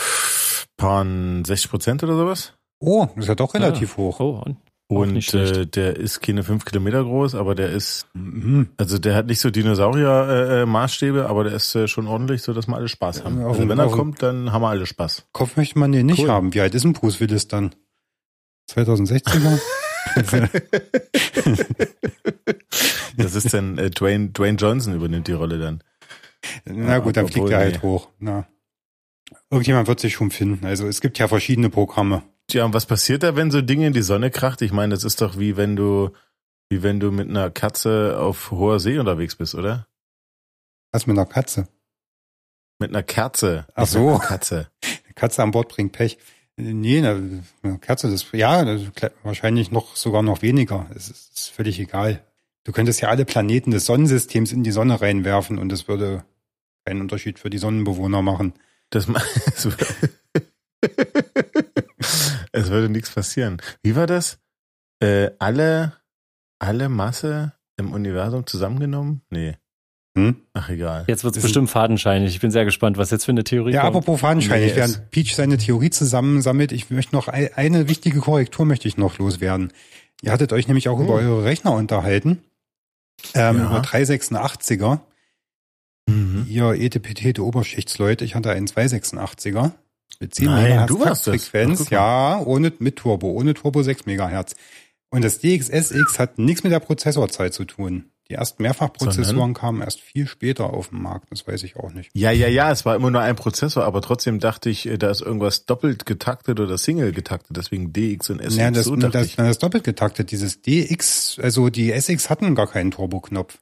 Speaker 3: paar 60 Prozent oder sowas.
Speaker 2: Oh, das ist ja doch relativ ja. hoch.
Speaker 3: Oh, und und äh, der ist keine fünf Kilometer groß, aber der ist, mhm. also der hat nicht so Dinosaurier-Maßstäbe, äh, äh aber der ist äh, schon ordentlich, so dass wir alle Spaß haben. Auf also wenn er kommt, dann haben wir alle Spaß.
Speaker 2: Kopf möchte man den nicht cool. haben. Wie alt ist ein Bruce Willis dann? 2016er? *laughs*
Speaker 3: das ist dann äh, Dwayne, Dwayne Johnson übernimmt die Rolle dann.
Speaker 2: Na gut, dann fliegt er halt hoch. Na. Irgendjemand wird sich schon finden. Also es gibt ja verschiedene Programme.
Speaker 3: Ja, und was passiert da, wenn so Dinge in die Sonne kracht? Ich meine, das ist doch wie wenn du, wie wenn du mit einer Katze auf hoher See unterwegs bist, oder?
Speaker 2: Was mit einer Katze?
Speaker 3: Mit einer Kerze.
Speaker 2: Ach so. Eine
Speaker 3: Katze.
Speaker 2: Eine Katze an Bord bringt Pech. Nee, eine Katze, das, ja, das wahrscheinlich noch, sogar noch weniger. Es ist, ist völlig egal. Du könntest ja alle Planeten des Sonnensystems in die Sonne reinwerfen und das würde keinen Unterschied für die Sonnenbewohner machen.
Speaker 3: Das, *laughs* *laughs* es würde nichts passieren. Wie war das? Äh, alle, alle Masse im Universum zusammengenommen? Nee. Hm? Ach egal.
Speaker 1: Jetzt wird es bestimmt fadenscheinig. Ich bin sehr gespannt, was jetzt für eine Theorie
Speaker 2: ja, kommt. Ja, apropos fadenscheinig, nee, während Peach seine Theorie zusammensammelt, ich möchte noch eine wichtige Korrektur möchte ich noch loswerden. Ihr hattet euch nämlich auch oh. über eure Rechner unterhalten. Ähm, ja. Über 386er. Mhm. Ihr ETPT Oberschichtsleute, ich hatte einen 286er. Mit 10 Nein, Megahertz Taktfrequenz, ja, ohne, mit Turbo, ohne Turbo 6 Megahertz. Und das DXSX hat nichts mit der Prozessorzeit zu tun. Die ersten Mehrfachprozessoren kamen erst viel später auf den Markt, das weiß ich auch nicht.
Speaker 3: Ja, ja, ja, es war immer nur ein Prozessor, aber trotzdem dachte ich, da ist irgendwas doppelt getaktet oder Single getaktet, deswegen DX und SX.
Speaker 2: Ja, das, so das, das, das doppelt getaktet. Dieses DX, also die SX hatten gar keinen Turbo-Knopf.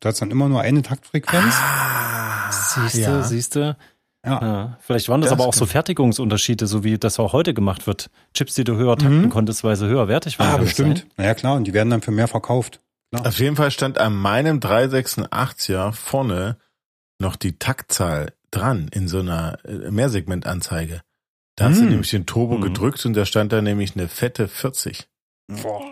Speaker 2: Du hast dann immer nur eine Taktfrequenz.
Speaker 1: Ah, siehste, ja. siehste. Ja. ja. Vielleicht waren das, das aber auch so Fertigungsunterschiede, so wie das auch heute gemacht wird. Chips, die du höher takten mhm. konntest, weil sie höher wertig waren.
Speaker 2: Ah, bestimmt. Ja klar, und die werden dann für mehr verkauft. Klar.
Speaker 3: Auf jeden Fall stand an meinem 386er vorne noch die Taktzahl dran in so einer äh, Mehrsegmentanzeige. Da hast du mhm. nämlich den Turbo mhm. gedrückt und da stand da nämlich eine fette 40.
Speaker 1: Boah.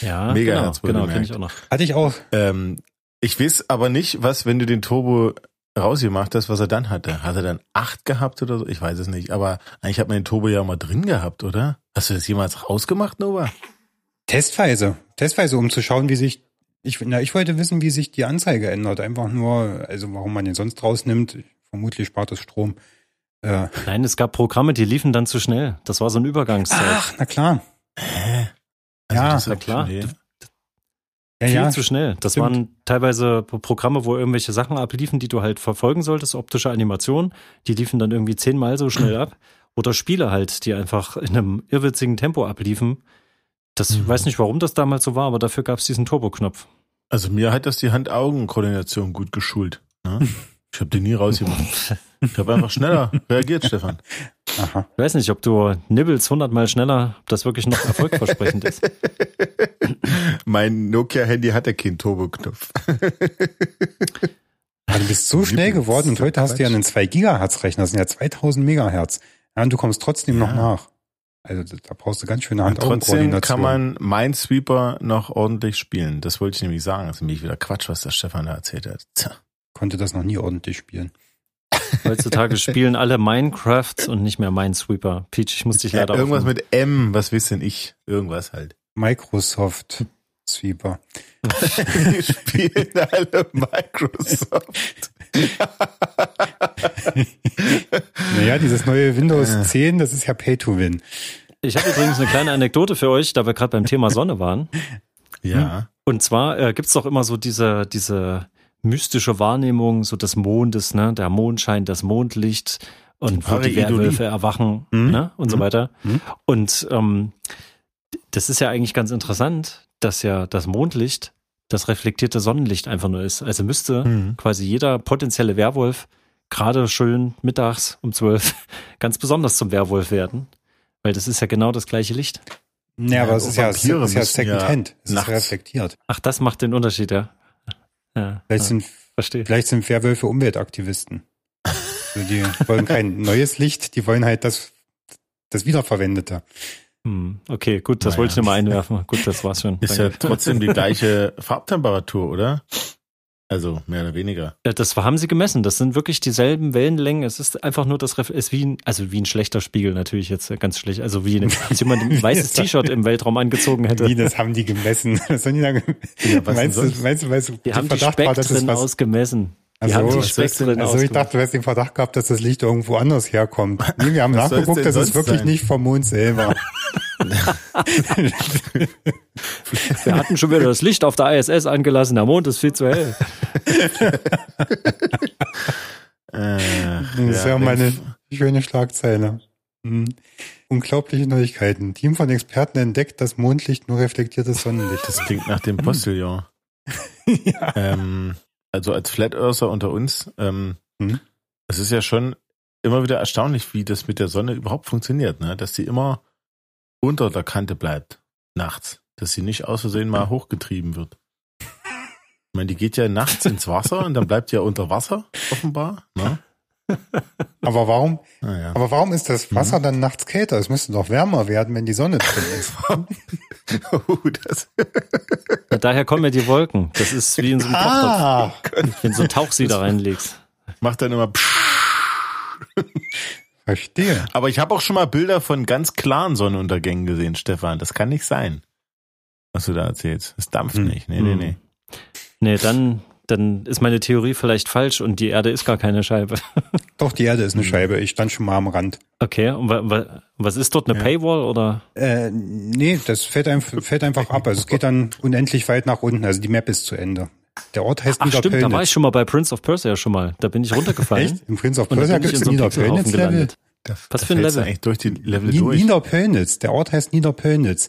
Speaker 1: Ja, Mega genau, genau, ich auch noch.
Speaker 2: Hatte ich auch.
Speaker 3: Ähm, ich weiß aber nicht, was, wenn du den Turbo rausgemacht hast, was er dann hatte. Hat er dann acht gehabt oder so? Ich weiß es nicht. Aber eigentlich hat man den Turbo ja mal drin gehabt, oder? Hast du das jemals rausgemacht, Nova?
Speaker 2: Testweise. Testweise, um zu schauen, wie sich, ich, na, ich wollte wissen, wie sich die Anzeige ändert. Einfach nur, also warum man den sonst rausnimmt. Vermutlich spart es Strom.
Speaker 1: Äh, Nein, es gab Programme, die liefen dann zu schnell. Das war so ein Übergangszeit.
Speaker 2: Ach, na klar.
Speaker 1: Hä? Also ja, na klar. Nee. Ja, Viel ja. zu schnell. Das Stimmt. waren teilweise Programme, wo irgendwelche Sachen abliefen, die du halt verfolgen solltest, optische Animationen. Die liefen dann irgendwie zehnmal so schnell *clears throat* ab. Oder Spiele halt, die einfach in einem irrwitzigen Tempo abliefen. Das mhm. weiß nicht, warum das damals so war, aber dafür gab es diesen Turbo-Knopf.
Speaker 3: Also mir hat das die Hand-Augen-Koordination gut geschult. Ne? *laughs* Ich habe den nie rausgemacht. *laughs* Ich habe einfach schneller reagiert, Stefan.
Speaker 1: Aha. Ich weiß nicht, ob du nibbelst hundertmal schneller, ob das wirklich noch erfolgversprechend ist. *laughs*
Speaker 3: mein Nokia-Handy hatte keinen Turbo-Knopf. *laughs*
Speaker 2: Also du bist so schnell geworden und heute hast du ja einen 2 Gigahertz Rechner, das sind ja 2000 Megahertz. Ja, und du kommst trotzdem ja. noch nach. Also da brauchst du ganz schöne hand
Speaker 3: und Trotzdem kann man Minesweeper noch ordentlich spielen. Das wollte ich nämlich sagen. Das ist nämlich wieder Quatsch, was der Stefan da erzählt hat. Tja.
Speaker 2: Konnte das noch nie ordentlich spielen.
Speaker 1: Heutzutage spielen alle Minecraft und nicht mehr Minesweeper. Peach, ich muss dich leider
Speaker 3: ja, Irgendwas aufnehmen. mit M, was weiß denn ich? Irgendwas halt.
Speaker 2: Microsoft Sweeper.
Speaker 3: Die spielen alle Microsoft.
Speaker 2: naja, dieses neue Windows 10, das ist ja Pay to Win.
Speaker 1: Ich habe übrigens eine kleine Anekdote für euch, da wir gerade beim Thema Sonne waren.
Speaker 3: Ja.
Speaker 1: Und zwar äh, gibt's doch immer so diese, diese mystische Wahrnehmung so des Mondes, ne, der Mondschein, das Mondlicht und wo die Werwölfe erwachen mhm. ne, und mhm. so weiter. Mhm. Und ähm, das ist ja eigentlich ganz interessant, dass ja das Mondlicht das reflektierte Sonnenlicht einfach nur ist. Also müsste mhm. quasi jeder potenzielle Werwolf gerade schön mittags um zwölf *laughs* ganz besonders zum Werwolf werden, weil das ist ja genau das gleiche Licht.
Speaker 2: Ja, aber es ist ja, es ist ja Second Hand. Es ist reflektiert.
Speaker 1: Ach, das macht den Unterschied, ja.
Speaker 2: Ja vielleicht, ja, sind, verstehe. vielleicht sind Werwölfe Umweltaktivisten. Also die *laughs* wollen kein neues Licht, die wollen halt das, das Wiederverwendete.
Speaker 1: Hm, okay, gut, das naja. wollte ich nur mal einwerfen. Gut, das war's schon.
Speaker 3: Ist Danke. ja trotzdem die gleiche *laughs* Farbtemperatur, oder? Also mehr oder weniger.
Speaker 1: Das haben sie gemessen. Das sind wirklich dieselben Wellenlängen. Es ist einfach nur das Ref ist wie ein, also wie ein schlechter Spiegel natürlich jetzt ganz schlecht. Also wie als jemand ein weißes *laughs* T-Shirt im Weltraum angezogen hätte.
Speaker 2: Wie, das haben die gemessen. *laughs* Was sollen die da ja,
Speaker 1: meinst, du, meinst du, weißt du, die haben Verdacht die Spektren war, ausgemessen.
Speaker 2: Also, haben die Spektren also ich dachte, du hast den Verdacht gehabt, dass das Licht irgendwo anders herkommt. Nee, wir haben *laughs* nachgeguckt, das ist wirklich sein? nicht vom Mond selber.
Speaker 1: Wir hatten schon wieder das Licht auf der ISS angelassen, der Mond ist viel zu hell.
Speaker 2: Das ist ja, ja mal eine schöne Schlagzeile. Mhm. Unglaubliche Neuigkeiten. Team von Experten entdeckt, dass Mondlicht nur reflektiertes Sonnenlicht
Speaker 3: Das klingt nach dem Postillon. *laughs* ja. ähm, also als Flat Earther unter uns, ähm, hm? es ist ja schon immer wieder erstaunlich, wie das mit der Sonne überhaupt funktioniert, ne? Dass sie immer unter der Kante bleibt, nachts. Dass sie nicht aus Versehen mal hochgetrieben wird. Ich meine, die geht ja nachts ins Wasser und dann bleibt ja unter Wasser, offenbar. Ne? *laughs*
Speaker 2: Aber warum? Ah, ja. Aber warum ist das Wasser mhm. dann nachts kälter? Es müsste doch wärmer werden, wenn die Sonne drin ist. *laughs* oh,
Speaker 1: das *laughs* ja, daher kommen ja die Wolken. Das ist wie in so einem ah. Kochtopf. Wenn du so einen Tauchsieder da reinlegst.
Speaker 3: Macht dann immer.
Speaker 2: Verstehe.
Speaker 3: Aber ich habe auch schon mal Bilder von ganz klaren Sonnenuntergängen gesehen, Stefan. Das kann nicht sein, was du da erzählst. Es dampft hm. nicht. Nee, nee, hm. nee.
Speaker 1: Nee, dann, dann ist meine Theorie vielleicht falsch und die Erde ist gar keine Scheibe. *laughs*
Speaker 2: Doch, die Erde ist eine hm. Scheibe. Ich stand schon mal am Rand.
Speaker 1: Okay, und was ist dort eine ja. Paywall oder?
Speaker 2: Äh, nee, das fällt, einfach, fällt einfach ab. Also es geht dann unendlich weit nach unten. Also die Map ist zu Ende. Der Ort heißt
Speaker 1: Ach, Niederpölnitz. Stimmt, da war ich schon mal bei Prince of Persia schon mal. Da bin ich runtergefallen. Echt?
Speaker 2: Im Prince of Persia gibt es so Niederpölnitz Level.
Speaker 1: Was für ein Level?
Speaker 3: eigentlich durch die Level N durch.
Speaker 2: Niederpölnitz. Der Ort heißt Niederpölnitz.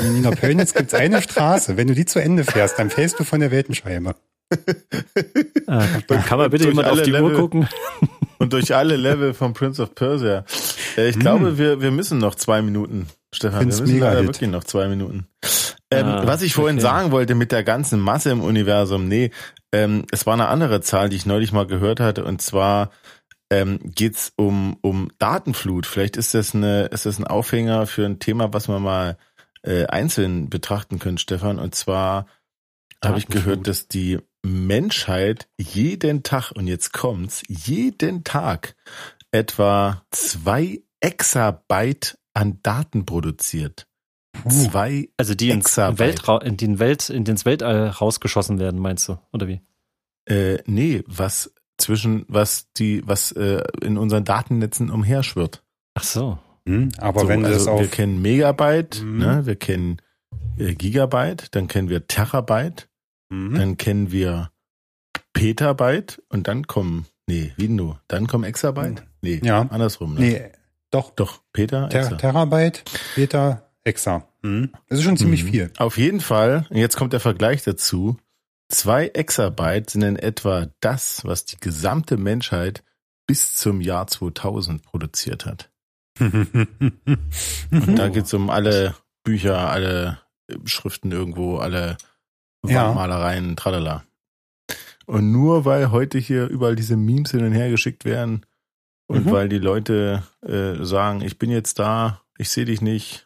Speaker 2: In Niederpölnitz gibt es eine Straße. Wenn du die zu Ende fährst, dann fällst du von der Weltenscheibe. *laughs*
Speaker 1: Ah, kann man bitte jemand auf die Level, Uhr gucken?
Speaker 3: Und durch alle Level von Prince of Persia. Äh, ich hm. glaube, wir, wir müssen noch zwei Minuten, Stefan. Find's wir müssen leider wirklich noch zwei Minuten. Ähm, ah, was ich vorhin okay. sagen wollte mit der ganzen Masse im Universum, nee, ähm, es war eine andere Zahl, die ich neulich mal gehört hatte, und zwar ähm, geht um, um Datenflut. Vielleicht ist das, eine, ist das ein Aufhänger für ein Thema, was wir mal äh, einzeln betrachten können, Stefan. Und zwar habe ich gehört, dass die Menschheit jeden Tag, und jetzt kommt's, jeden Tag etwa zwei Exabyte an Daten produziert. Zwei
Speaker 1: Also die ins, Weltra in, den Welt, in ins Weltall rausgeschossen werden, meinst du, oder wie?
Speaker 3: Äh, nee, was zwischen was die, was äh, in unseren Datennetzen umherschwirrt.
Speaker 1: Ach so.
Speaker 2: Hm, aber
Speaker 3: so,
Speaker 2: wenn
Speaker 3: also
Speaker 2: das auf.
Speaker 3: wir kennen Megabyte,
Speaker 2: Mhm.
Speaker 3: ne, wir kennen äh, Gigabyte, dann kennen wir Terabyte,
Speaker 2: Hm,
Speaker 3: dann kennen wir Petabyte und dann kommen, nee, wie denn du? Dann kommen Exabyte? Nee,
Speaker 2: Ja.
Speaker 3: andersrum. Ne?
Speaker 2: nee, doch.
Speaker 3: Doch, Peter,
Speaker 2: Ter
Speaker 3: Exa.
Speaker 2: Terabyte, Exa. Hm. Das ist schon ziemlich
Speaker 3: Mhm.
Speaker 2: viel.
Speaker 3: Auf jeden Fall, und jetzt kommt der Vergleich dazu, zwei Exabyte sind in etwa das, was die gesamte Menschheit bis zum Jahr 2000 produziert hat. *laughs* Und da geht's um alle Bücher, alle Schriften irgendwo, alle
Speaker 2: Ja.
Speaker 3: Wandmalereien, tralala. Und nur weil heute hier überall diese Memes hin und her geschickt werden und
Speaker 2: Mhm.
Speaker 3: weil die Leute äh, sagen, ich bin jetzt da, ich sehe dich nicht.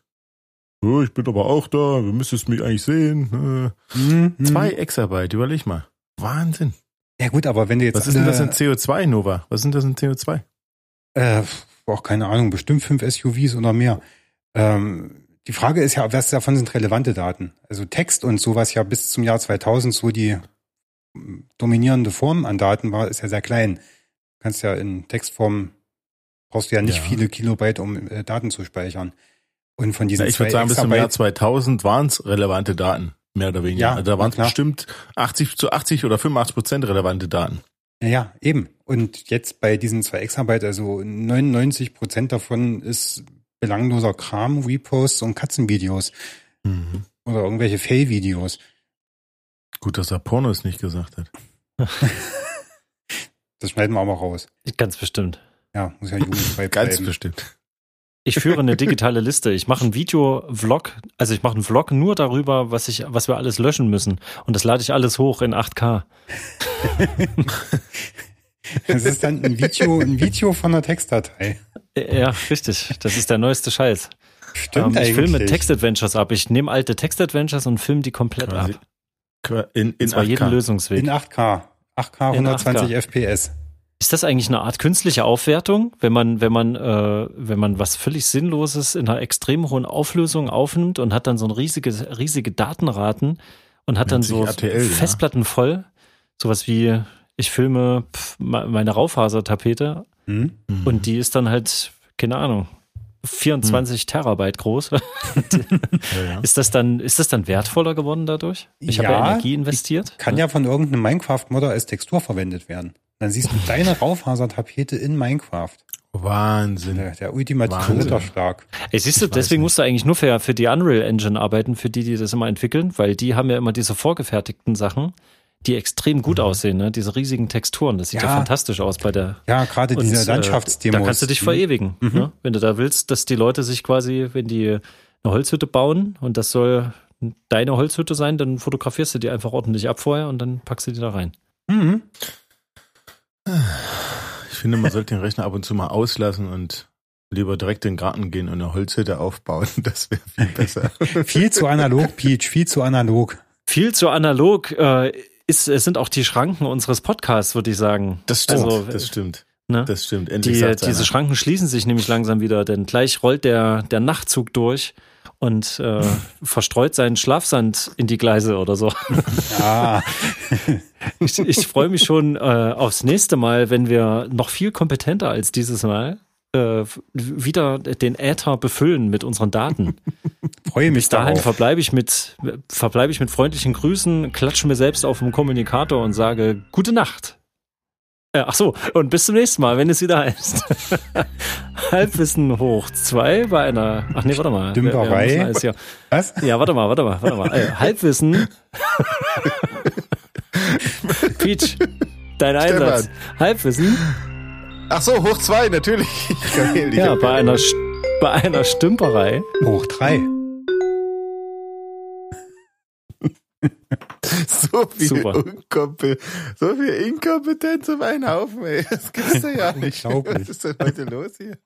Speaker 3: Oh, ich bin aber auch da, du müsstest mich eigentlich sehen.
Speaker 2: Hm,
Speaker 3: Äh,
Speaker 2: hm.
Speaker 3: zwei Exabyte, überleg mal. Wahnsinn.
Speaker 2: Ja gut, aber wenn du jetzt
Speaker 3: Was ist denn das in CO2, Nova? Was sind das in CO2?
Speaker 2: Äh, auch keine Ahnung, bestimmt fünf SUVs oder mehr. Ähm, die Frage ist ja, was davon sind relevante Daten? Also Text und sowas ja bis zum Jahr 2000 so die mm, dominierende Form an Daten war, ist ja sehr klein. Du kannst ja in Textform brauchst du ja nicht
Speaker 3: Ja.
Speaker 2: viele Kilobyte, um äh, Daten zu speichern. Und von diesen
Speaker 3: Na, ich würde sagen, bis zum Jahr 2000 waren es relevante Daten, mehr oder weniger.
Speaker 2: Ja,
Speaker 3: also da waren es bestimmt 80 zu 80 oder 85 Prozent relevante Daten.
Speaker 2: Ja, ja, eben. Und jetzt bei diesen zwei Exabyte, also 99 Prozent davon ist belangloser Kram, Reposts und Katzenvideos oder irgendwelche Fail-Videos.
Speaker 3: Gut, dass er Pornos nicht gesagt hat. *laughs*
Speaker 2: Das schneiden wir auch mal raus.
Speaker 1: Ganz bestimmt.
Speaker 2: Ja, muss ja jugendfrei *laughs*
Speaker 3: Ganz
Speaker 2: bleiben.
Speaker 3: bestimmt.
Speaker 1: Ich führe eine digitale Liste. Ich mache einen Video-Vlog, also ich mache einen Vlog nur darüber, was ich, was wir alles löschen müssen. Und das lade ich alles hoch in 8K.
Speaker 2: Das ist dann ein Video, ein Video von einer Textdatei.
Speaker 1: Ja, richtig. Das ist der neueste Scheiß.
Speaker 2: Stimmt
Speaker 1: Ähm, ich filme
Speaker 2: eigentlich.
Speaker 1: Text-Adventures ab. Ich nehme alte Text-Adventures und filme die komplett
Speaker 3: Quasi.
Speaker 1: ab.
Speaker 3: In, in
Speaker 1: Und zwar jeden
Speaker 3: 8K.
Speaker 1: Lösungsweg.
Speaker 2: In 8K. 8K,
Speaker 1: In
Speaker 2: 120
Speaker 1: 8K.
Speaker 2: FPS.
Speaker 1: Ist das eigentlich eine Art künstliche Aufwertung, wenn man, wenn man, äh, wenn man was völlig Sinnloses in einer extrem hohen Auflösung aufnimmt und hat dann so ein riesige, riesige Datenraten und hat dann
Speaker 3: Nennt
Speaker 1: so
Speaker 3: RTL, ja.
Speaker 1: Festplatten voll, sowas wie ich filme pf, me- meine Raufasertapete
Speaker 2: Hm?
Speaker 3: Mhm.
Speaker 1: und die ist dann halt, keine Ahnung, 24 Terabyte groß. *laughs*
Speaker 3: ja, ja.
Speaker 1: Ist das dann, ist das dann wertvoller geworden dadurch? Ich habe ja
Speaker 2: Ja,
Speaker 1: Energie investiert.
Speaker 2: Kann ja von irgendeinem Minecraft-Modder als Textur verwendet werden. Dann siehst du deine Raufasertapete in Minecraft.
Speaker 3: Wahnsinn.
Speaker 2: Der, der ultimative. Ritterschlag.
Speaker 1: Ey, siehst du,
Speaker 3: Ich
Speaker 1: deswegen musst du eigentlich nur für, für die Unreal Engine arbeiten, für die, die das immer entwickeln, weil die haben ja immer diese vorgefertigten Sachen, die extrem gut aussehen, ne? diese riesigen Texturen. Das sieht ja,
Speaker 2: Ja.
Speaker 1: fantastisch aus bei der.
Speaker 2: Ja, gerade
Speaker 1: Und,
Speaker 2: diese
Speaker 1: äh,
Speaker 2: Landschaftsdemos.
Speaker 1: Da kannst du dich
Speaker 2: Hm?
Speaker 1: verewigen.
Speaker 2: Mhm.
Speaker 1: Ne? Wenn du da willst, dass die Leute sich quasi, wenn die eine Holzhütte bauen und das soll deine Holzhütte sein, dann fotografierst du die einfach ordentlich ab vorher und dann packst du die da rein.
Speaker 2: Mhm.
Speaker 3: Ich finde, man sollte den Rechner ab und zu mal auslassen und lieber direkt in den Garten gehen und eine Holzhütte aufbauen. *laughs* Das wäre viel besser.
Speaker 2: Viel zu analog, Peach, viel zu analog.
Speaker 1: Viel zu analog äh, ist, es sind auch die Schranken unseres Podcasts, würde ich sagen.
Speaker 3: Das stimmt.
Speaker 1: Also,
Speaker 3: das stimmt.
Speaker 1: Ne?
Speaker 3: Das stimmt. Endlich
Speaker 1: Die, diese
Speaker 3: einer.
Speaker 1: Schranken schließen sich nämlich langsam wieder, denn gleich rollt der, der Nachtzug durch und äh, verstreut seinen Schlafsand in die Gleise oder so.
Speaker 2: Ja,
Speaker 1: Ich, ich freue mich schon äh, aufs nächste Mal, wenn wir noch viel kompetenter als dieses Mal äh, wieder den Äther befüllen mit unseren Daten.
Speaker 2: freue mich
Speaker 1: Bis dahin
Speaker 2: darauf.
Speaker 1: verbleibe ich mit verbleibe ich mit freundlichen Grüßen, klatsche mir selbst auf dem Kommunikator und sage gute Nacht. Äh, ach so, und bis zum nächsten Mal, wenn es wieder heißt. *laughs* Halbwissen hoch zwei bei einer. Ach nee, warte mal.
Speaker 2: Dümperei.
Speaker 1: Alles hier-
Speaker 2: Was?
Speaker 1: Ja, warte mal, warte mal, warte mal. Äh, Halbwissen. *laughs* Peach, dein Einsatz. Halbwissen.
Speaker 3: Ach so, hoch zwei, natürlich.
Speaker 1: Ja, bei einer, bei einer Stümperei.
Speaker 2: Hoch drei. *laughs*
Speaker 3: so viel
Speaker 1: Super.
Speaker 3: Unkompe so viel Inkompetenz auf einen Haufen, ey. Das gibt's doch ja *laughs* nicht. Was ist denn heute los hier?